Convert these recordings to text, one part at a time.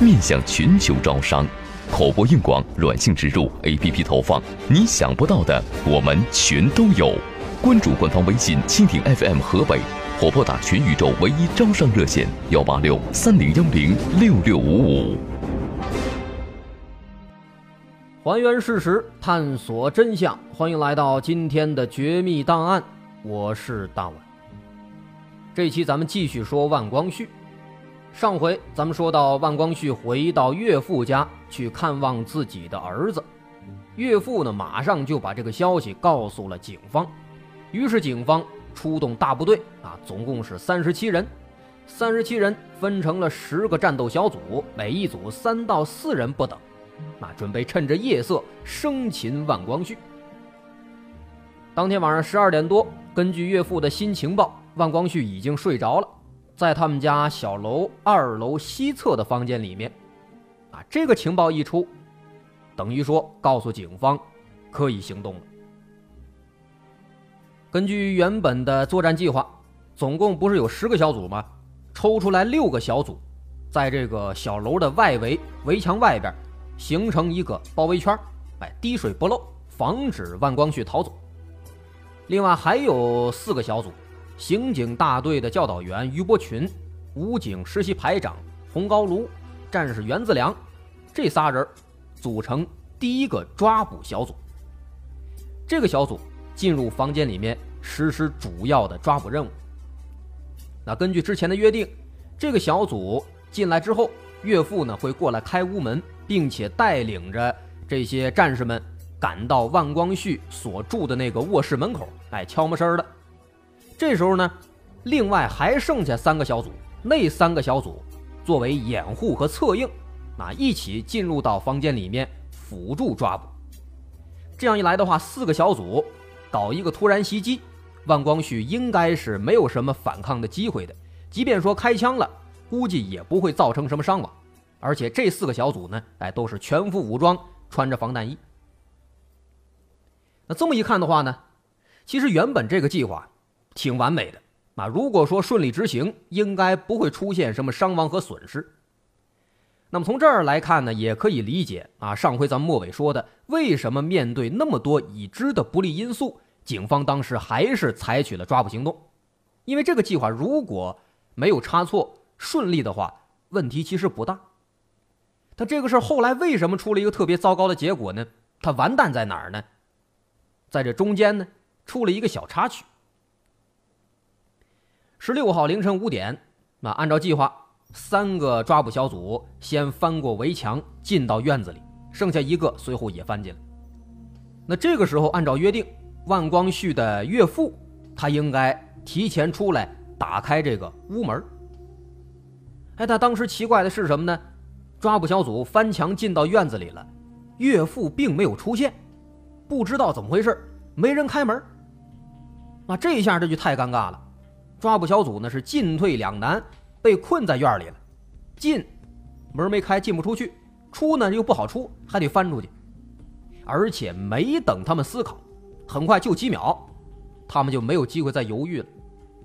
面向全球招商，口播硬广、软性植入、APP 投放，你想不到的我们全都有。关注官方微信蜻蜓 FM 河北，或拨打全宇宙唯一招商热线幺八六三零幺零六六五五。还原事实，探索真相，欢迎来到今天的绝密档案，我是大碗。这期咱们继续说万光绪。上回咱们说到，万光绪回到岳父家去看望自己的儿子，岳父呢马上就把这个消息告诉了警方，于是警方出动大部队啊，总共是三十七人，三十七人分成了十个战斗小组，每一组三到四人不等，那，准备趁着夜色生擒万光绪。当天晚上十二点多，根据岳父的新情报，万光绪已经睡着了。在他们家小楼二楼西侧的房间里面，啊，这个情报一出，等于说告诉警方可以行动了。根据原本的作战计划，总共不是有十个小组吗？抽出来六个小组，在这个小楼的外围围墙外边形成一个包围圈，哎，滴水不漏，防止万光绪逃走。另外还有四个小组。刑警大队的教导员于伯群，武警实习排长洪高炉，战士袁自良，这仨人组成第一个抓捕小组。这个小组进入房间里面实施主要的抓捕任务。那根据之前的约定，这个小组进来之后，岳父呢会过来开屋门，并且带领着这些战士们赶到万光绪所住的那个卧室门口，哎，悄没声的。这时候呢，另外还剩下三个小组，那三个小组作为掩护和策应，啊，一起进入到房间里面辅助抓捕。这样一来的话，四个小组搞一个突然袭击，万光绪应该是没有什么反抗的机会的。即便说开枪了，估计也不会造成什么伤亡。而且这四个小组呢，哎，都是全副武装，穿着防弹衣。那这么一看的话呢，其实原本这个计划。挺完美的啊！如果说顺利执行，应该不会出现什么伤亡和损失。那么从这儿来看呢，也可以理解啊。上回咱们末尾说的，为什么面对那么多已知的不利因素，警方当时还是采取了抓捕行动？因为这个计划如果没有差错，顺利的话，问题其实不大。他这个事儿后来为什么出了一个特别糟糕的结果呢？他完蛋在哪儿呢？在这中间呢，出了一个小插曲。十六号凌晨五点，那按照计划，三个抓捕小组先翻过围墙进到院子里，剩下一个随后也翻进来。那这个时候，按照约定，万光绪的岳父他应该提前出来打开这个屋门。哎，他当时奇怪的是什么呢？抓捕小组翻墙进到院子里了，岳父并没有出现，不知道怎么回事，没人开门。那这一下这就太尴尬了。抓捕小组呢是进退两难，被困在院里了。进门没开，进不出去；出呢又不好出，还得翻出去。而且没等他们思考，很快就几秒，他们就没有机会再犹豫了，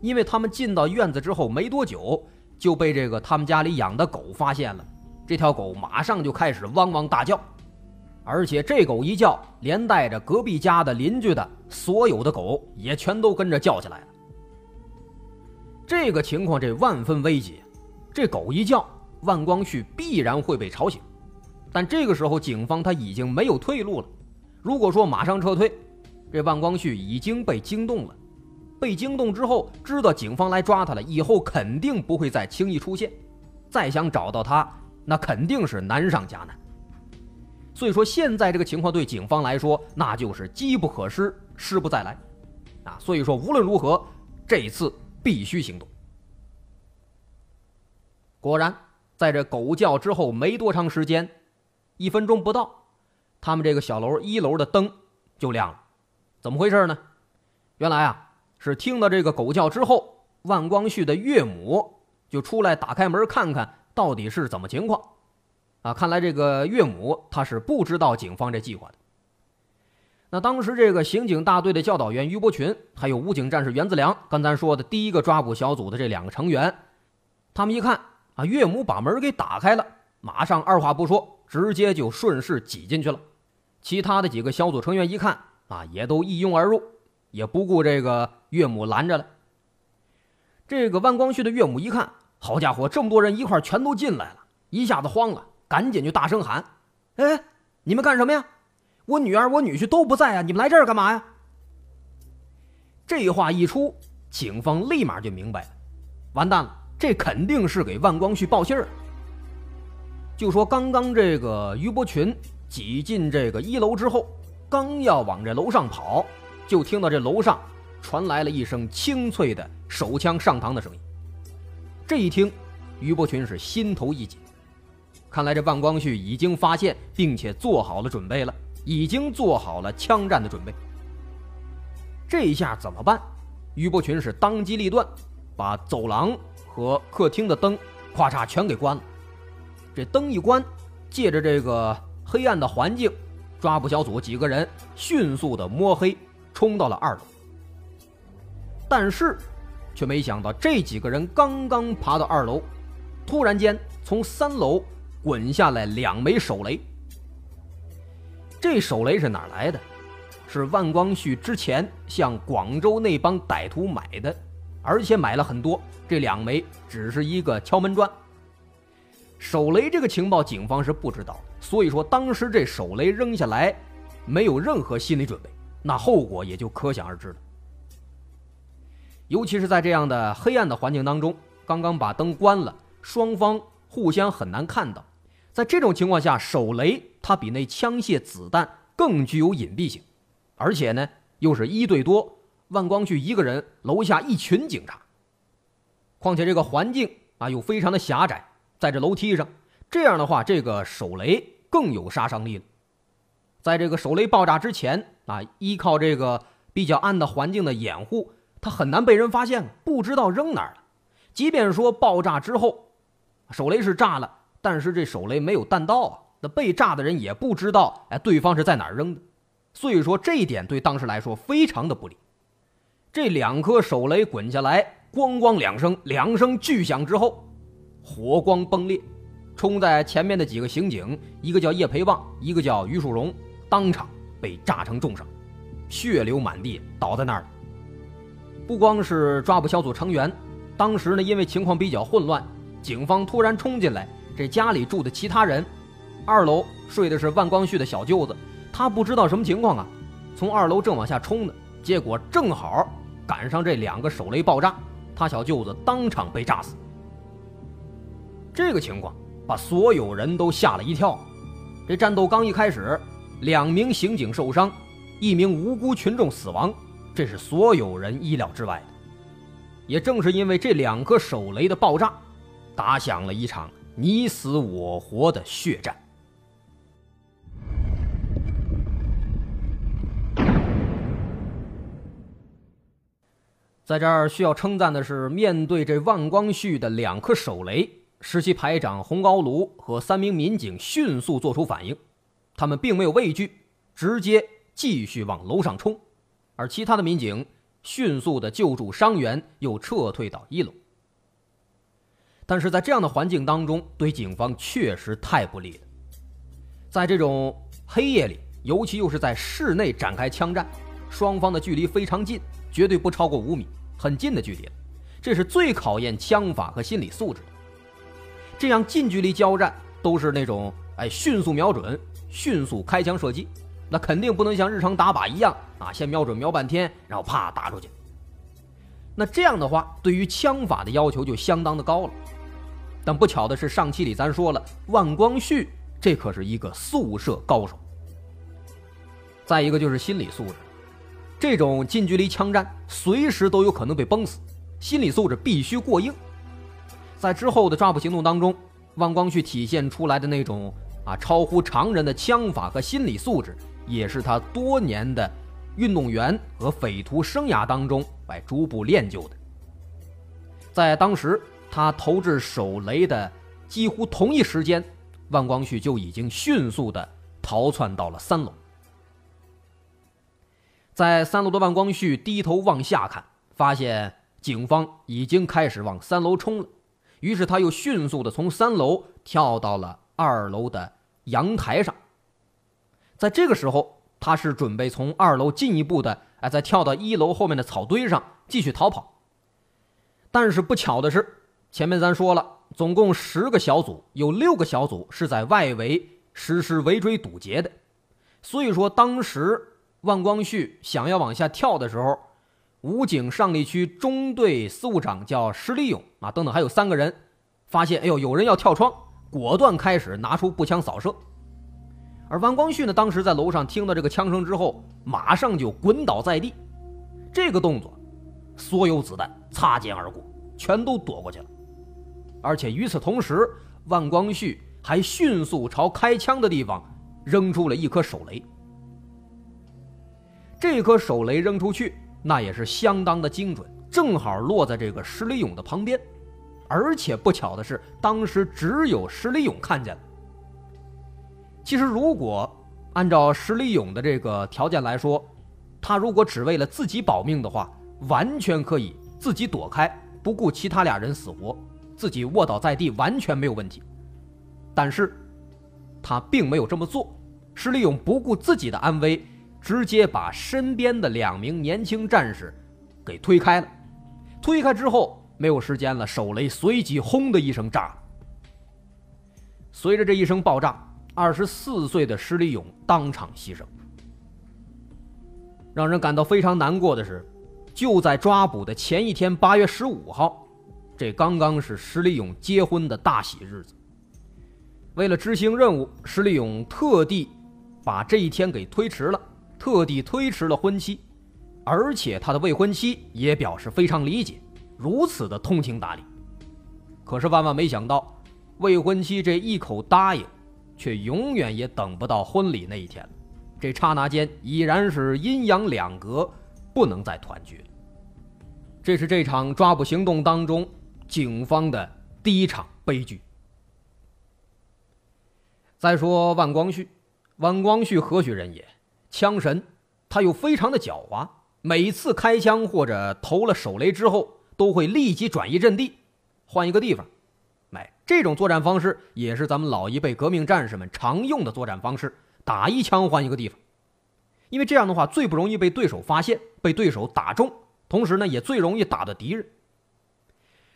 因为他们进到院子之后没多久，就被这个他们家里养的狗发现了。这条狗马上就开始汪汪大叫，而且这狗一叫，连带着隔壁家的邻居的所有的狗也全都跟着叫起来了。这个情况，这万分危急。这狗一叫，万光绪必然会被吵醒。但这个时候，警方他已经没有退路了。如果说马上撤退，这万光绪已经被惊动了。被惊动之后，知道警方来抓他了，以后肯定不会再轻易出现。再想找到他，那肯定是难上加难。所以说，现在这个情况对警方来说，那就是机不可失，失不再来。啊，所以说无论如何，这一次。必须行动。果然，在这狗叫之后没多长时间，一分钟不到，他们这个小楼一楼的灯就亮了。怎么回事呢？原来啊，是听到这个狗叫之后，万光旭的岳母就出来打开门看看到底是怎么情况。啊，看来这个岳母他是不知道警方这计划的。那当时这个刑警大队的教导员于伯群，还有武警战士袁子良，刚才说的第一个抓捕小组的这两个成员，他们一看啊，岳母把门给打开了，马上二话不说，直接就顺势挤进去了。其他的几个小组成员一看啊，也都一拥而入，也不顾这个岳母拦着了。这个万光旭的岳母一看，好家伙，这么多人一块全都进来了，一下子慌了，赶紧就大声喊：“哎，你们干什么呀？”我女儿、我女婿都不在啊！你们来这儿干嘛呀？这话一出，警方立马就明白了，完蛋了，这肯定是给万光旭报信儿。就说刚刚这个于伯群挤进这个一楼之后，刚要往这楼上跑，就听到这楼上传来了一声清脆的手枪上膛的声音。这一听，于伯群是心头一紧，看来这万光旭已经发现并且做好了准备了。已经做好了枪战的准备。这一下怎么办？于伯群是当机立断，把走廊和客厅的灯咔嚓全给关了。这灯一关，借着这个黑暗的环境，抓捕小组几个人迅速的摸黑冲到了二楼。但是，却没想到这几个人刚刚爬到二楼，突然间从三楼滚下来两枚手雷。这手雷是哪来的？是万光旭之前向广州那帮歹徒买的，而且买了很多。这两枚只是一个敲门砖。手雷这个情报，警方是不知道，所以说当时这手雷扔下来，没有任何心理准备，那后果也就可想而知了。尤其是在这样的黑暗的环境当中，刚刚把灯关了，双方互相很难看到。在这种情况下，手雷它比那枪械子弹更具有隐蔽性，而且呢又是一对多，万光旭一个人，楼下一群警察。况且这个环境啊又非常的狭窄，在这楼梯上，这样的话，这个手雷更有杀伤力了。在这个手雷爆炸之前啊，依靠这个比较暗的环境的掩护，它很难被人发现，不知道扔哪儿了。即便说爆炸之后，手雷是炸了。但是这手雷没有弹道啊，那被炸的人也不知道，哎，对方是在哪儿扔的，所以说这一点对当时来说非常的不利。这两颗手雷滚下来，咣咣两声，两声巨响之后，火光崩裂，冲在前面的几个刑警，一个叫叶培旺，一个叫于树荣，当场被炸成重伤，血流满地，倒在那儿了。不光是抓捕小组成员，当时呢，因为情况比较混乱，警方突然冲进来。这家里住的其他人，二楼睡的是万光旭的小舅子，他不知道什么情况啊，从二楼正往下冲呢，结果正好赶上这两个手雷爆炸，他小舅子当场被炸死。这个情况把所有人都吓了一跳。这战斗刚一开始，两名刑警受伤，一名无辜群众死亡，这是所有人意料之外的。也正是因为这两颗手雷的爆炸，打响了一场。你死我活的血战，在这儿需要称赞的是，面对这万光旭的两颗手雷，十七排长洪高炉和三名民警迅速做出反应，他们并没有畏惧，直接继续往楼上冲，而其他的民警迅速的救助伤员，又撤退到一楼。但是在这样的环境当中，对警方确实太不利了。在这种黑夜里，尤其又是在室内展开枪战，双方的距离非常近，绝对不超过五米，很近的距离。这是最考验枪法和心理素质的。这样近距离交战，都是那种哎迅速瞄准、迅速开枪射击，那肯定不能像日常打靶一样啊，先瞄准瞄半天，然后啪打出去。那这样的话，对于枪法的要求就相当的高了。但不巧的是，上期里咱说了，万光绪这可是一个速射高手。再一个就是心理素质，这种近距离枪战随时都有可能被崩死，心理素质必须过硬。在之后的抓捕行动当中，万光旭体现出来的那种啊，超乎常人的枪法和心理素质，也是他多年的运动员和匪徒生涯当中来逐步练就的。在当时，他投掷手雷的几乎同一时间，万光旭就已经迅速的逃窜到了三楼。在三楼的万光旭低头往下看，发现警方已经开始往三楼冲了，于是他又迅速的从三楼跳到了二楼的阳台上。在这个时候，他是准备从二楼进一步的，哎，再跳到一楼后面的草堆上继续逃跑。但是不巧的是，前面咱说了，总共十个小组，有六个小组是在外围实施围追堵截的，所以说当时。万光旭想要往下跳的时候，武警上栗区中队司务长叫石立勇啊，等等还有三个人，发现哎呦有人要跳窗，果断开始拿出步枪扫射。而万光旭呢，当时在楼上听到这个枪声之后，马上就滚倒在地。这个动作，所有子弹擦肩而过，全都躲过去了。而且与此同时，万光旭还迅速朝开枪的地方扔出了一颗手雷。这颗手雷扔出去，那也是相当的精准，正好落在这个石里勇的旁边，而且不巧的是，当时只有石里勇看见了。其实，如果按照石里勇的这个条件来说，他如果只为了自己保命的话，完全可以自己躲开，不顾其他俩人死活，自己卧倒在地完全没有问题。但是，他并没有这么做，石里勇不顾自己的安危。直接把身边的两名年轻战士给推开了，推开之后没有时间了，手雷随即轰的一声炸了。随着这一声爆炸，二十四岁的施立勇当场牺牲。让人感到非常难过的是，就在抓捕的前一天，八月十五号，这刚刚是施立勇结婚的大喜日子。为了执行任务，施立勇特地把这一天给推迟了。特地推迟了婚期，而且他的未婚妻也表示非常理解，如此的通情达理。可是万万没想到，未婚妻这一口答应，却永远也等不到婚礼那一天了。这刹那间已然是阴阳两隔，不能再团聚了。这是这场抓捕行动当中警方的第一场悲剧。再说万光绪，万光绪何许人也？枪神，他又非常的狡猾，每次开枪或者投了手雷之后，都会立即转移阵地，换一个地方。哎，这种作战方式也是咱们老一辈革命战士们常用的作战方式，打一枪换一个地方，因为这样的话最不容易被对手发现，被对手打中，同时呢也最容易打的敌人。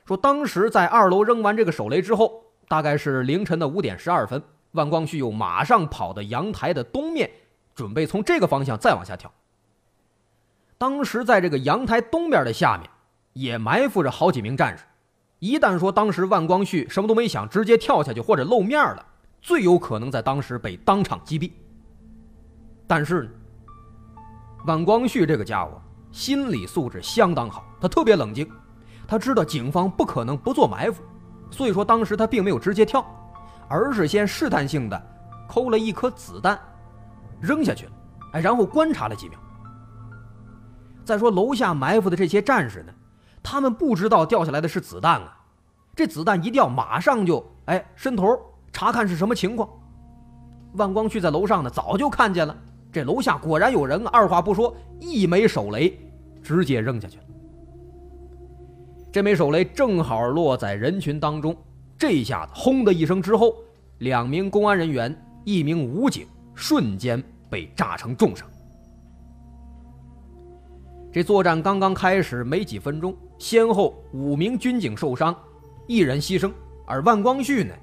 说当时在二楼扔完这个手雷之后，大概是凌晨的五点十二分，万光旭又马上跑到阳台的东面。准备从这个方向再往下跳。当时在这个阳台东边的下面，也埋伏着好几名战士。一旦说当时万光旭什么都没想，直接跳下去或者露面了，最有可能在当时被当场击毙。但是，万光旭这个家伙心理素质相当好，他特别冷静，他知道警方不可能不做埋伏，所以说当时他并没有直接跳，而是先试探性的抠了一颗子弹。扔下去了，哎，然后观察了几秒。再说楼下埋伏的这些战士呢，他们不知道掉下来的是子弹啊，这子弹一掉，马上就哎伸头查看是什么情况。万光旭在楼上呢，早就看见了，这楼下果然有人，二话不说，一枚手雷直接扔下去了。这枚手雷正好落在人群当中，这一下子轰的一声之后，两名公安人员，一名武警，瞬间。被炸成重伤。这作战刚刚开始没几分钟，先后五名军警受伤，一人牺牲，而万光旭呢，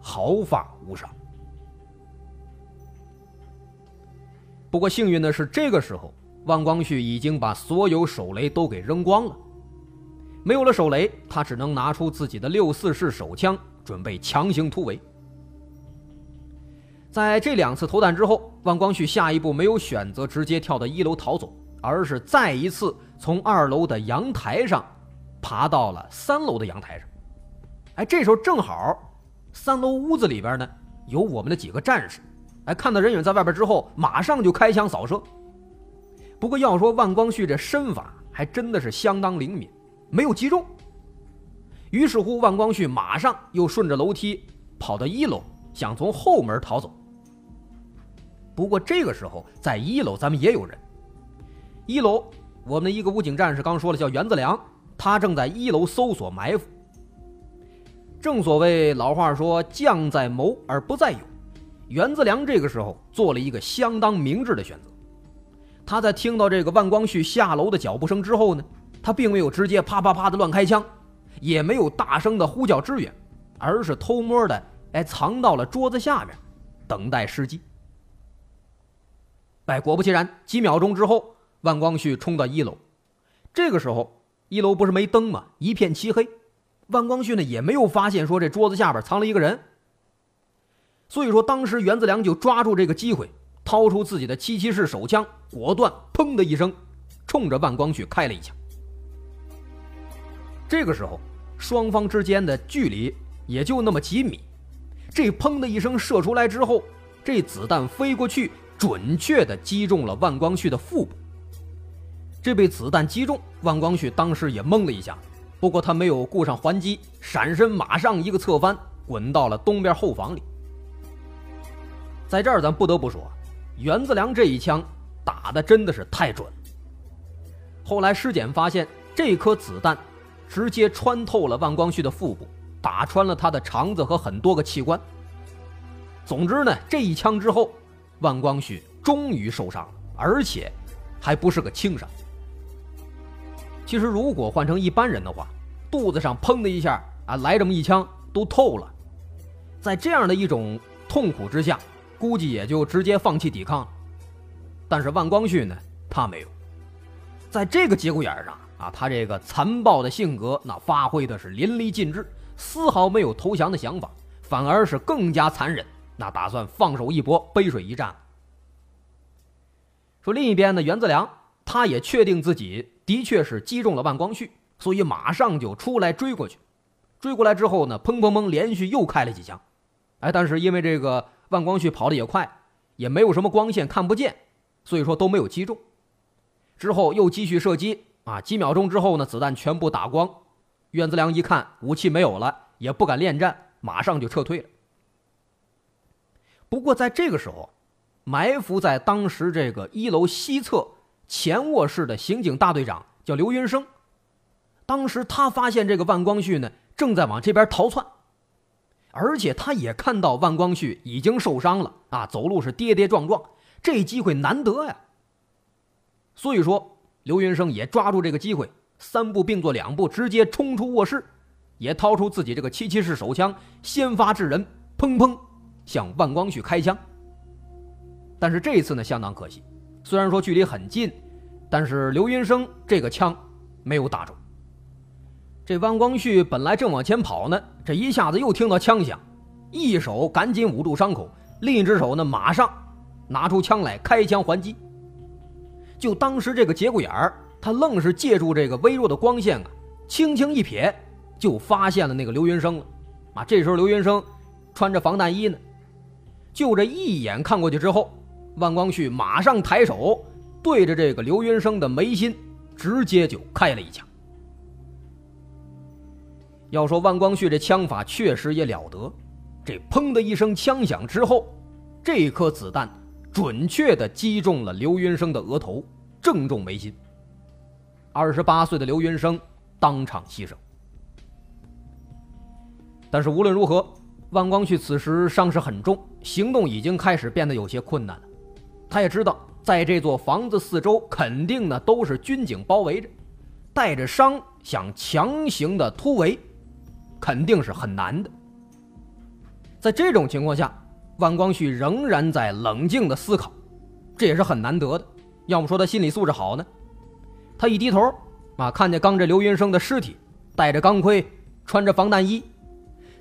毫发无伤。不过幸运的是，这个时候万光旭已经把所有手雷都给扔光了，没有了手雷，他只能拿出自己的六四式手枪，准备强行突围。在这两次投弹之后，万光旭下一步没有选择直接跳到一楼逃走，而是再一次从二楼的阳台上爬到了三楼的阳台上。哎，这时候正好三楼屋子里边呢有我们的几个战士，哎，看到人影在外边之后，马上就开枪扫射。不过要说万光绪这身法还真的是相当灵敏，没有击中。于是乎，万光绪马上又顺着楼梯跑到一楼，想从后门逃走。不过这个时候，在一楼咱们也有人。一楼，我们的一个武警战士刚说了，叫袁子良，他正在一楼搜索埋伏。正所谓老话说“将在谋而不在勇”，袁子良这个时候做了一个相当明智的选择。他在听到这个万光绪下楼的脚步声之后呢，他并没有直接啪啪啪的乱开枪，也没有大声的呼叫支援，而是偷摸的哎藏到了桌子下面，等待时机。哎，果不其然，几秒钟之后，万光绪冲到一楼。这个时候，一楼不是没灯吗？一片漆黑。万光绪呢也没有发现说这桌子下边藏了一个人。所以说，当时袁子良就抓住这个机会。掏出自己的七七式手枪，果断“砰”的一声，冲着万光绪开了一枪。这个时候，双方之间的距离也就那么几米。这“砰”的一声射出来之后，这子弹飞过去，准确的击中了万光绪的腹部。这被子弹击中，万光绪当时也懵了一下，不过他没有顾上还击，闪身马上一个侧翻，滚到了东边后房里。在这儿，咱不得不说。袁子良这一枪打的真的是太准。后来尸检发现，这颗子弹直接穿透了万光绪的腹部，打穿了他的肠子和很多个器官。总之呢，这一枪之后，万光绪终于受伤了，而且还不是个轻伤。其实，如果换成一般人的话，肚子上砰的一下啊，来这么一枪都透了，在这样的一种痛苦之下。估计也就直接放弃抵抗了，但是万光绪呢，他没有，在这个节骨眼上啊，他这个残暴的性格那发挥的是淋漓尽致，丝毫没有投降的想法，反而是更加残忍，那打算放手一搏，背水一战。说另一边呢，袁子良他也确定自己的确是击中了万光绪，所以马上就出来追过去，追过来之后呢，砰砰砰连续又开了几枪，哎，但是因为这个。万光绪跑的也快，也没有什么光线看不见，所以说都没有击中。之后又继续射击啊，几秒钟之后呢，子弹全部打光。袁子良一看武器没有了，也不敢恋战，马上就撤退了。不过在这个时候，埋伏在当时这个一楼西侧前卧室的刑警大队长叫刘云生，当时他发现这个万光绪呢正在往这边逃窜。而且他也看到万光绪已经受伤了啊，走路是跌跌撞撞，这机会难得呀。所以说，刘云生也抓住这个机会，三步并作两步，直接冲出卧室，也掏出自己这个七七式手枪，先发制人，砰砰向万光绪开枪。但是这一次呢，相当可惜，虽然说距离很近，但是刘云生这个枪没有打中。这万光绪本来正往前跑呢，这一下子又听到枪响，一手赶紧捂住伤口，另一只手呢马上拿出枪来开枪还击。就当时这个节骨眼儿，他愣是借助这个微弱的光线啊，轻轻一瞥，就发现了那个刘云生了。啊，这时候刘云生穿着防弹衣呢，就这一眼看过去之后，万光绪马上抬手对着这个刘云生的眉心直接就开了一枪。要说万光绪这枪法确实也了得，这砰的一声枪响之后，这颗子弹准确的击中了刘云生的额头，正中眉心。二十八岁的刘云生当场牺牲。但是无论如何，万光绪此时伤势很重，行动已经开始变得有些困难了。他也知道，在这座房子四周肯定呢都是军警包围着，带着伤想强行的突围。肯定是很难的。在这种情况下，万光绪仍然在冷静的思考，这也是很难得的。要么说他心理素质好呢？他一低头，啊，看见刚这刘云生的尸体，戴着钢盔，穿着防弹衣，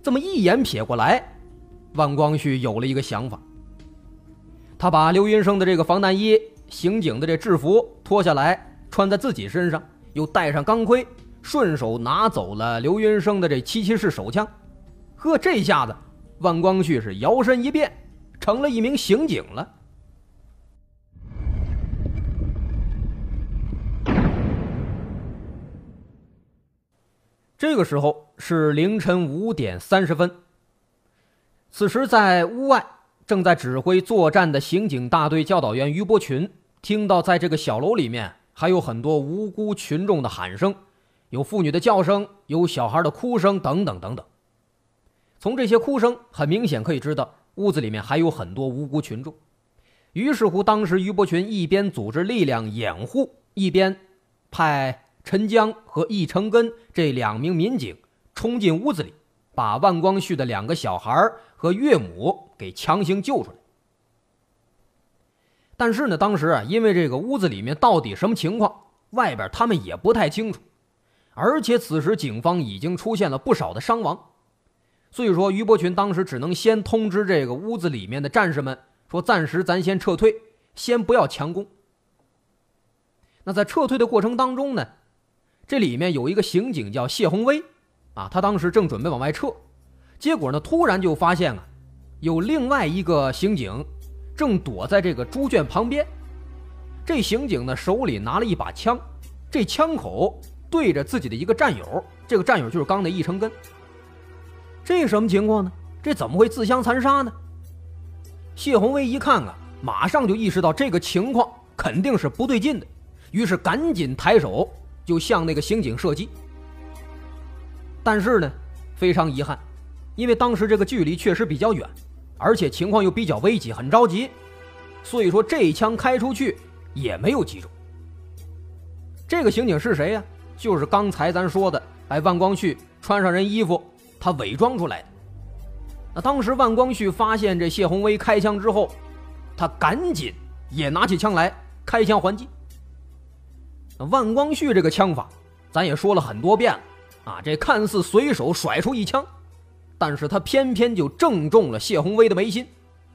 这么一眼瞥过来，万光绪有了一个想法。他把刘云生的这个防弹衣、刑警的这制服脱下来，穿在自己身上，又戴上钢盔。顺手拿走了刘云生的这七七式手枪，呵，这下子万光旭是摇身一变，成了一名刑警了。这个时候是凌晨五点三十分。此时，在屋外正在指挥作战的刑警大队教导员于伯群，听到在这个小楼里面还有很多无辜群众的喊声，有妇女的叫声，有小孩的哭声，等等等等。从这些哭声，很明显可以知道屋子里面还有很多无辜群众。于是乎，当时于伯群一边组织力量掩护，一边派。陈江和易成根这两名民警冲进屋子里，把万光旭的两个小孩和岳母给强行救出来。但是呢，当时啊，因为这个屋子里面到底什么情况，外边他们也不太清楚，而且此时警方已经出现了不少的伤亡，所以说于伯群当时只能先通知这个屋子里面的战士们说：“暂时咱先撤退，先不要强攻。”那在撤退的过程当中呢？这里面有一个刑警叫谢宏威，啊，他当时正准备往外撤，结果呢，突然就发现啊，有另外一个刑警正躲在这个猪圈旁边。这刑警呢手里拿了一把枪，这枪口对着自己的一个战友，这个战友就是刚的易成根。这什么情况呢？这怎么会自相残杀呢？谢宏威一看啊，马上就意识到这个情况肯定是不对劲的，于是赶紧抬手。就向那个刑警射击，但是呢，非常遗憾，因为当时这个距离确实比较远，而且情况又比较危急，很着急，所以说这一枪开出去也没有击中。这个刑警是谁呀？就是刚才咱说的，哎，万光旭穿上人衣服，他伪装出来的。那当时万光旭发现这谢宏威开枪之后，他赶紧也拿起枪来开枪还击。万光旭这个枪法，咱也说了很多遍了啊！这看似随手甩出一枪，但是他偏偏就正中了谢宏威的眉心，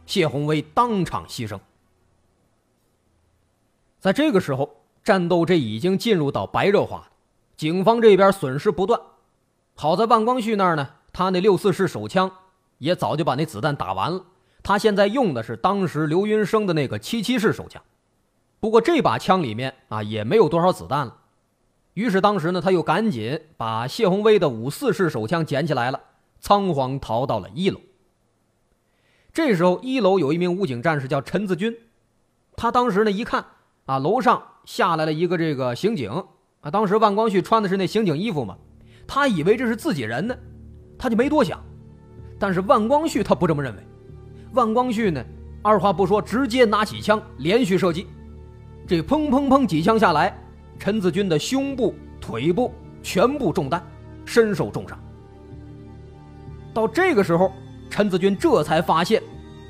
谢宏威当场牺牲。在这个时候，战斗这已经进入到白热化，警方这边损失不断。好在万光旭那儿呢，他那六四式手枪也早就把那子弹打完了，他现在用的是当时刘云生的那个七七式手枪。不过这把枪里面啊也没有多少子弹了，于是当时呢他又赶紧把谢宏威的五四式手枪捡起来了，仓皇逃到了一楼。这时候一楼有一名武警战士叫陈子军，他当时呢一看啊楼上下来了一个这个刑警啊，当时万光旭穿的是那刑警衣服嘛，他以为这是自己人呢，他就没多想，但是万光旭他不这么认为，万光旭呢二话不说直接拿起枪连续射击。这砰砰砰几枪下来，陈子军的胸部、腿部全部中弹，身受重伤。到这个时候，陈子军这才发现，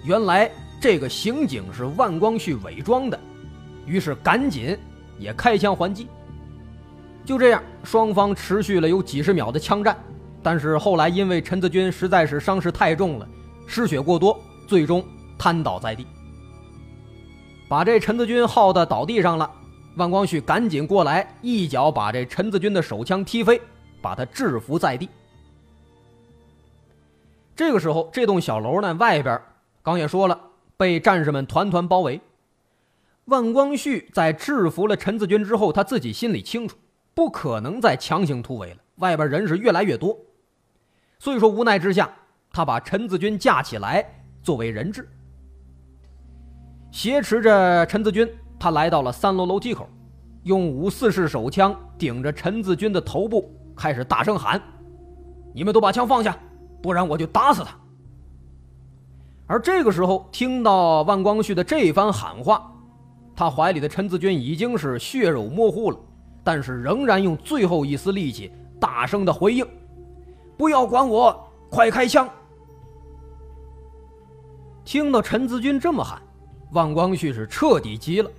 原来这个刑警是万光旭伪装的，于是赶紧也开枪还击。就这样，双方持续了有几十秒的枪战，但是后来因为陈子军实在是伤势太重了，失血过多，最终瘫倒在地。把这陈子军耗的倒地上了，万光旭赶紧过来，一脚把这陈子军的手枪踢飞，把他制服在地。这个时候，这栋小楼呢，外边刚也说了，被战士们团团包围。万光旭在制服了陈子军之后，他自己心里清楚，不可能再强行突围了，外边人是越来越多，所以说无奈之下，他把陈子军架起来作为人质。挟持着陈子军，他来到了三楼楼梯口，用五四式手枪顶着陈子军的头部，开始大声喊：“你们都把枪放下，不然我就打死他。”而这个时候，听到万光旭的这番喊话，他怀里的陈子军已经是血肉模糊了，但是仍然用最后一丝力气大声的回应：“不要管我，快开枪！”听到陈子军这么喊。万光旭是彻底急了，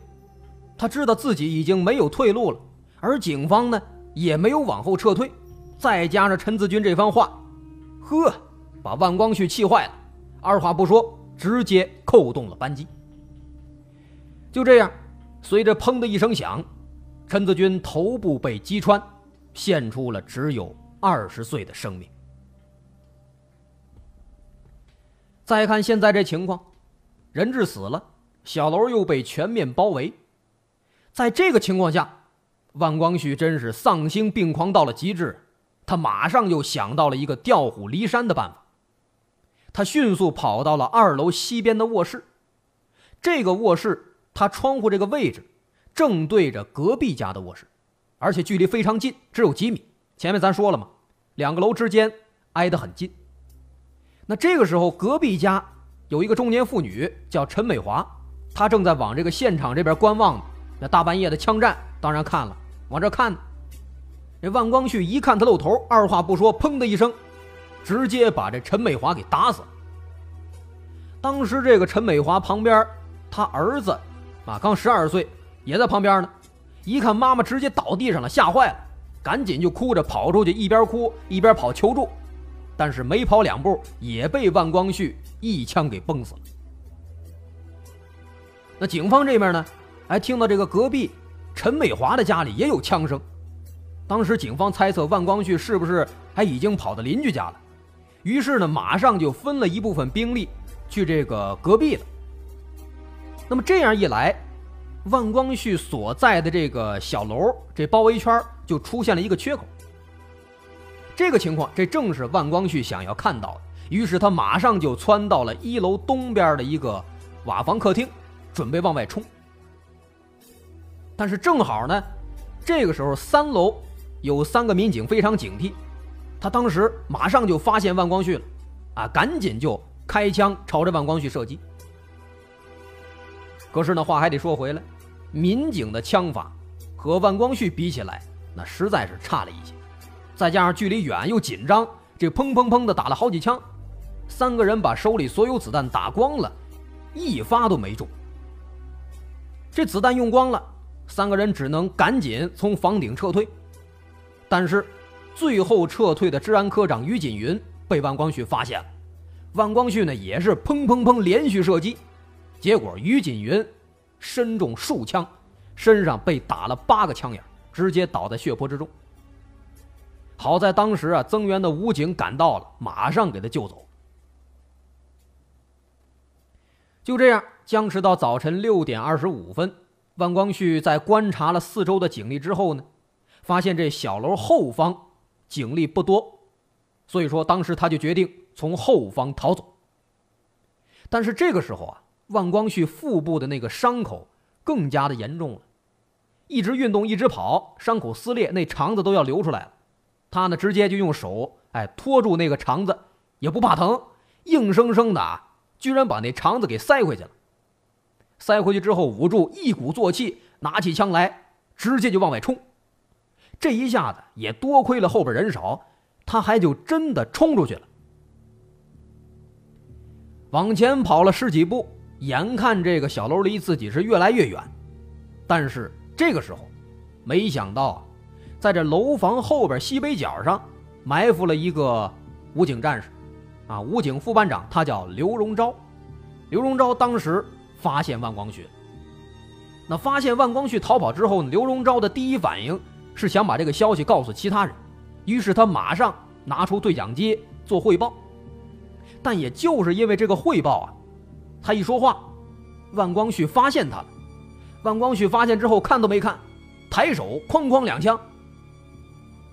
他知道自己已经没有退路了，而警方呢也没有往后撤退，再加上陈子军这番话，呵，把万光旭气坏了，二话不说，直接扣动了扳机。就这样，随着砰的一声响，陈子军头部被击穿，献出了只有二十岁的生命。再看现在这情况，人质死了，小楼又被全面包围，在这个情况下，万光绪真是丧心病狂到了极致。他马上就想到了一个调虎离山的办法。他迅速跑到了二楼西边的卧室，这个卧室他窗户这个位置正对着隔壁家的卧室，而且距离非常近，只有几米。前面咱说了嘛，两个楼之间挨得很近。那这个时候，隔壁家有一个中年妇女叫陈美华，他正在往这个现场这边观望呢。那大半夜的枪战，当然看了，往这看呢。这万光绪一看他露头，二话不说，砰的一声，直接把这陈美华给打死了。当时这个陈美华旁边，他儿子啊刚十二岁，也在旁边呢。一看妈妈直接倒地上了，吓坏了，赶紧就哭着跑出去，一边哭一边跑求助。但是没跑两步，也被万光绪一枪给崩死了。那警方这边呢，还听到这个隔壁陈美华的家里也有枪声。当时警方猜测万光绪是不是还已经跑到邻居家了，于是呢，马上就分了一部分兵力去这个隔壁了。那么这样一来，万光绪所在的这个小楼这包围圈就出现了一个缺口。这个情况，这正是万光绪想要看到的。于是他马上就窜到了一楼东边的一个瓦房客厅，准备往外冲。但是正好呢，这个时候三楼有三个民警非常警惕，他当时马上就发现万光绪了，啊，赶紧就开枪朝着万光绪射击。可是呢，话还得说回来，民警的枪法和万光绪比起来，那实在是差了一些。再加上距离远又紧张，这砰砰砰的打了好几枪，三个人把手里所有子弹打光了，一发都没中。这子弹用光了，三个人只能赶紧从房顶撤退。但是，最后撤退的治安科长于锦云被万光绪发现了，万光绪呢也是砰砰砰连续射击，结果于锦云身中数枪，身上被打了八个枪眼，直接倒在血泊之中。好在当时啊，增援的武警赶到了，马上给他救走。就这样，僵持到早晨六点二十五分，万光绪在观察了四周的警力之后呢，发现这小楼后方警力不多，所以说当时他就决定从后方逃走。但是这个时候啊，万光绪腹部的那个伤口更加的严重了，一直运动一直跑，伤口撕裂，那肠子都要流出来了。他呢，直接就用手哎托住那个肠子，也不怕疼，硬生生的啊，居然把那肠子给塞回去了。塞回去之后，捂住，一鼓作气，拿起枪来，直接就往外冲。这一下子也多亏了后边人少，他还就真的冲出去了。往前跑了十几步，眼看这个小楼离自己是越来越远，但是这个时候，没想到。在这楼房后边西北角上，埋伏了一个武警战士，啊，武警副班长，他叫刘荣昭。刘荣昭当时发现万光绪，那发现万光绪逃跑之后，刘荣昭的第一反应是想把这个消息告诉其他人，于是他马上拿出对讲机做汇报。但也就是因为这个汇报啊，他一说话，万光绪发现他了。万光绪发现之后，看都没看，抬手哐哐两枪。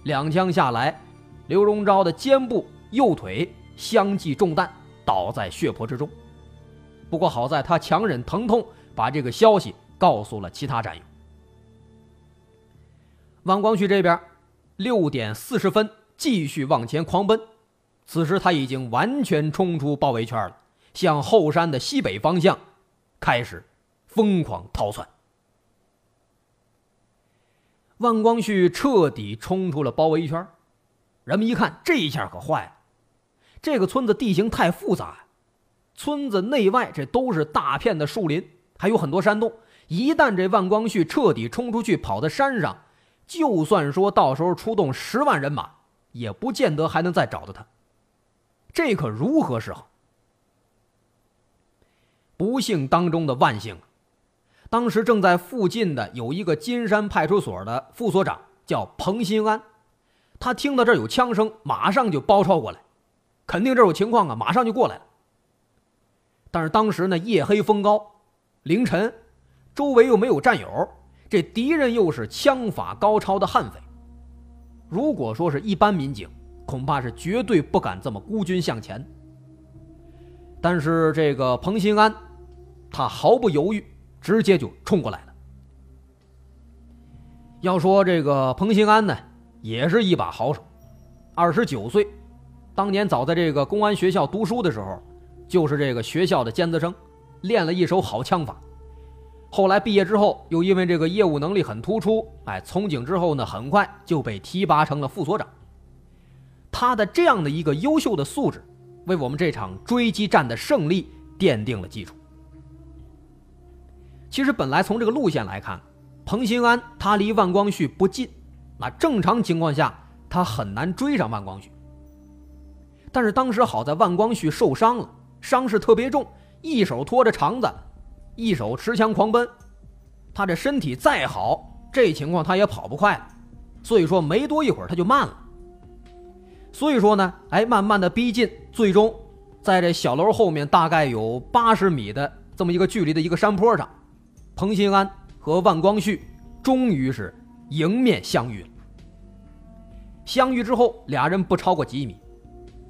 两枪下来，刘荣昭的肩部、右腿相继中弹，倒在血泊之中。不过好在他强忍疼痛，把这个消息告诉了其他战友。万光绪这边，六点四十分继续往前狂奔，此时他已经完全冲出包围圈了，向后山的西北方向开始疯狂逃窜。万光绪彻底冲出了包围圈，人们一看，这一下可坏了。这个村子地形太复杂，村子内外这都是大片的树林，还有很多山洞。一旦这万光绪彻底冲出去，跑到山上，就算说到时候出动十万人马，也不见得还能再找到他。这可如何是好？不幸当中的万幸。当时正在附近的有一个金山派出所的副所长叫彭新安，他听到这儿有枪声，马上就包抄过来，肯定这有情况啊，马上就过来了。但是当时呢夜黑风高，凌晨，周围又没有战友，这敌人又是枪法高超的悍匪。如果说是一般民警，恐怕是绝对不敢这么孤军向前。但是这个彭新安，他毫不犹豫，直接就冲过来了。要说这个彭新安呢，也是一把好手，二十九岁，当年早在这个公安学校读书的时候，就是这个学校的尖子生，练了一手好枪法。后来毕业之后，又因为这个业务能力很突出，哎，从警之后呢，很快就被提拔成了副所长。他的这样的一个优秀的素质，为我们这场追击战的胜利奠定了基础。其实本来从这个路线来看，彭新安他离万光绪不近，那正常情况下他很难追上万光绪。但是当时好在万光绪受伤了，伤势特别重，一手拖着肠子。一手持枪狂奔，他这身体再好，这情况他也跑不快了。所以说没多一会儿他就慢了。所以说呢，哎，慢慢的逼近，最终在这小楼后面大概有八十米的这么一个距离的一个山坡上，彭新安和万光旭终于是迎面相遇了。相遇之后，俩人不超过几米，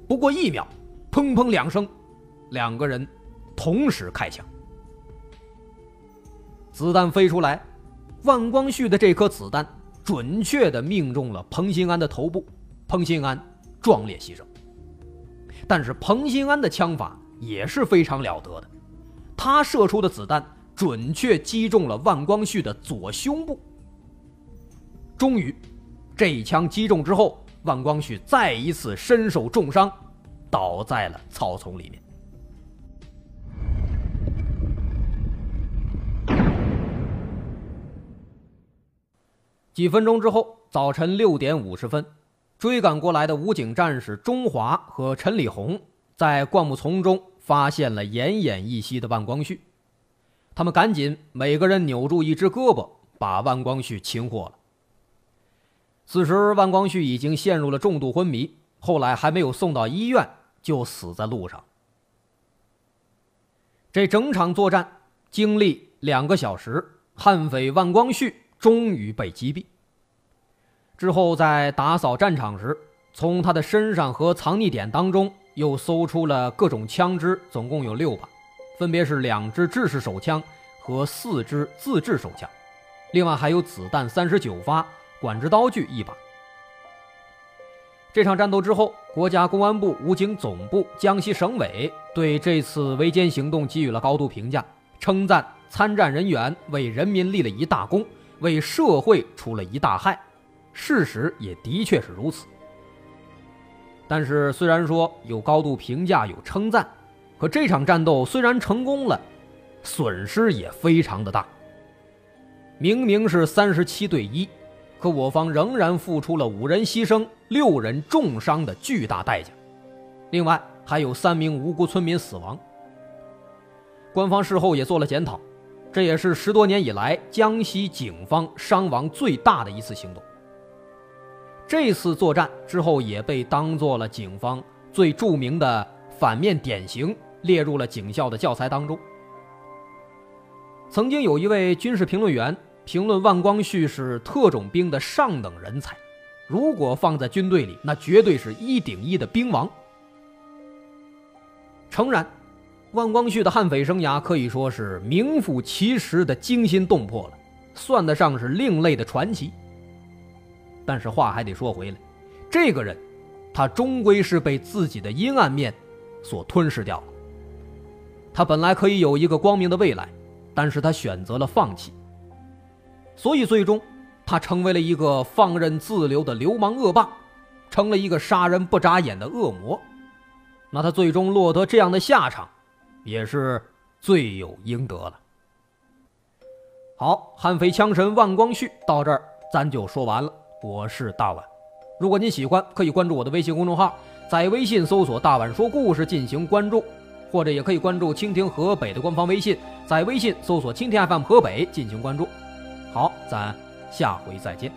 不过一秒，砰砰两声，两个人同时开枪。子弹飞出来，万光旭的这颗子弹准确的命中了彭新安的头部，彭新安壮烈牺牲。但是彭新安的枪法也是非常了得的，他射出的子弹准确击中了万光旭的左胸部。终于，这一枪击中之后，万光旭再一次身受重伤，倒在了草丛里面。几分钟之后，早晨六点五十分，追赶过来的武警战士钟华和陈礼红在灌木丛中发现了奄奄一息的万光旭，他们赶紧每个人扭住一只胳膊，把万光旭擒获了。此时，万光旭已经陷入了重度昏迷，后来还没有送到医院，就死在路上。这整场作战经历两个小时，悍匪万光旭。终于被击毙。之后，在打扫战场时，从他的身上和藏匿点当中又搜出了各种枪支，总共有六把，分别是两支制式手枪和四支自制手枪，另外还有子弹三十九发，管制刀具一把。这场战斗之后，国家公安部武警总部、江西省委对这次围歼行动给予了高度评价，称赞参战人员为人民立了一大功。为社会出了一大害，事实也的确是如此。但是，虽然说有高度评价、有称赞，可这场战斗虽然成功了，损失也非常的大。明明是三十七对一，可我方仍然付出了五人牺牲、六人重伤的巨大代价，另外还有三名无辜村民死亡。官方事后也做了检讨。这也是十多年以来江西警方伤亡最大的一次行动。这次作战之后也被当做了警方最著名的反面典型，列入了警校的教材当中。曾经有一位军事评论员评论万光旭是特种兵的上等人才，如果放在军队里，那绝对是一顶一的兵王。诚然。万光旭的悍匪生涯可以说是名副其实的惊心动魄了，算得上是另类的传奇。但是话还得说回来，这个人，他终归是被自己的阴暗面所吞噬掉了。他本来可以有一个光明的未来，但是他选择了放弃。所以最终，他成为了一个放任自流的流氓恶霸，成了一个杀人不眨眼的恶魔。那他最终落得这样的下场。也是罪有应得了。好，悍匪枪神万光旭到这儿，咱就说完了。我是大碗，如果您喜欢，可以关注我的微信公众号，在微信搜索“大碗说故事”进行关注，或者也可以关注蜻蜓河北的官方微信，在微信搜索“蜻蜓 FM 河北”进行关注。好，咱下回再见。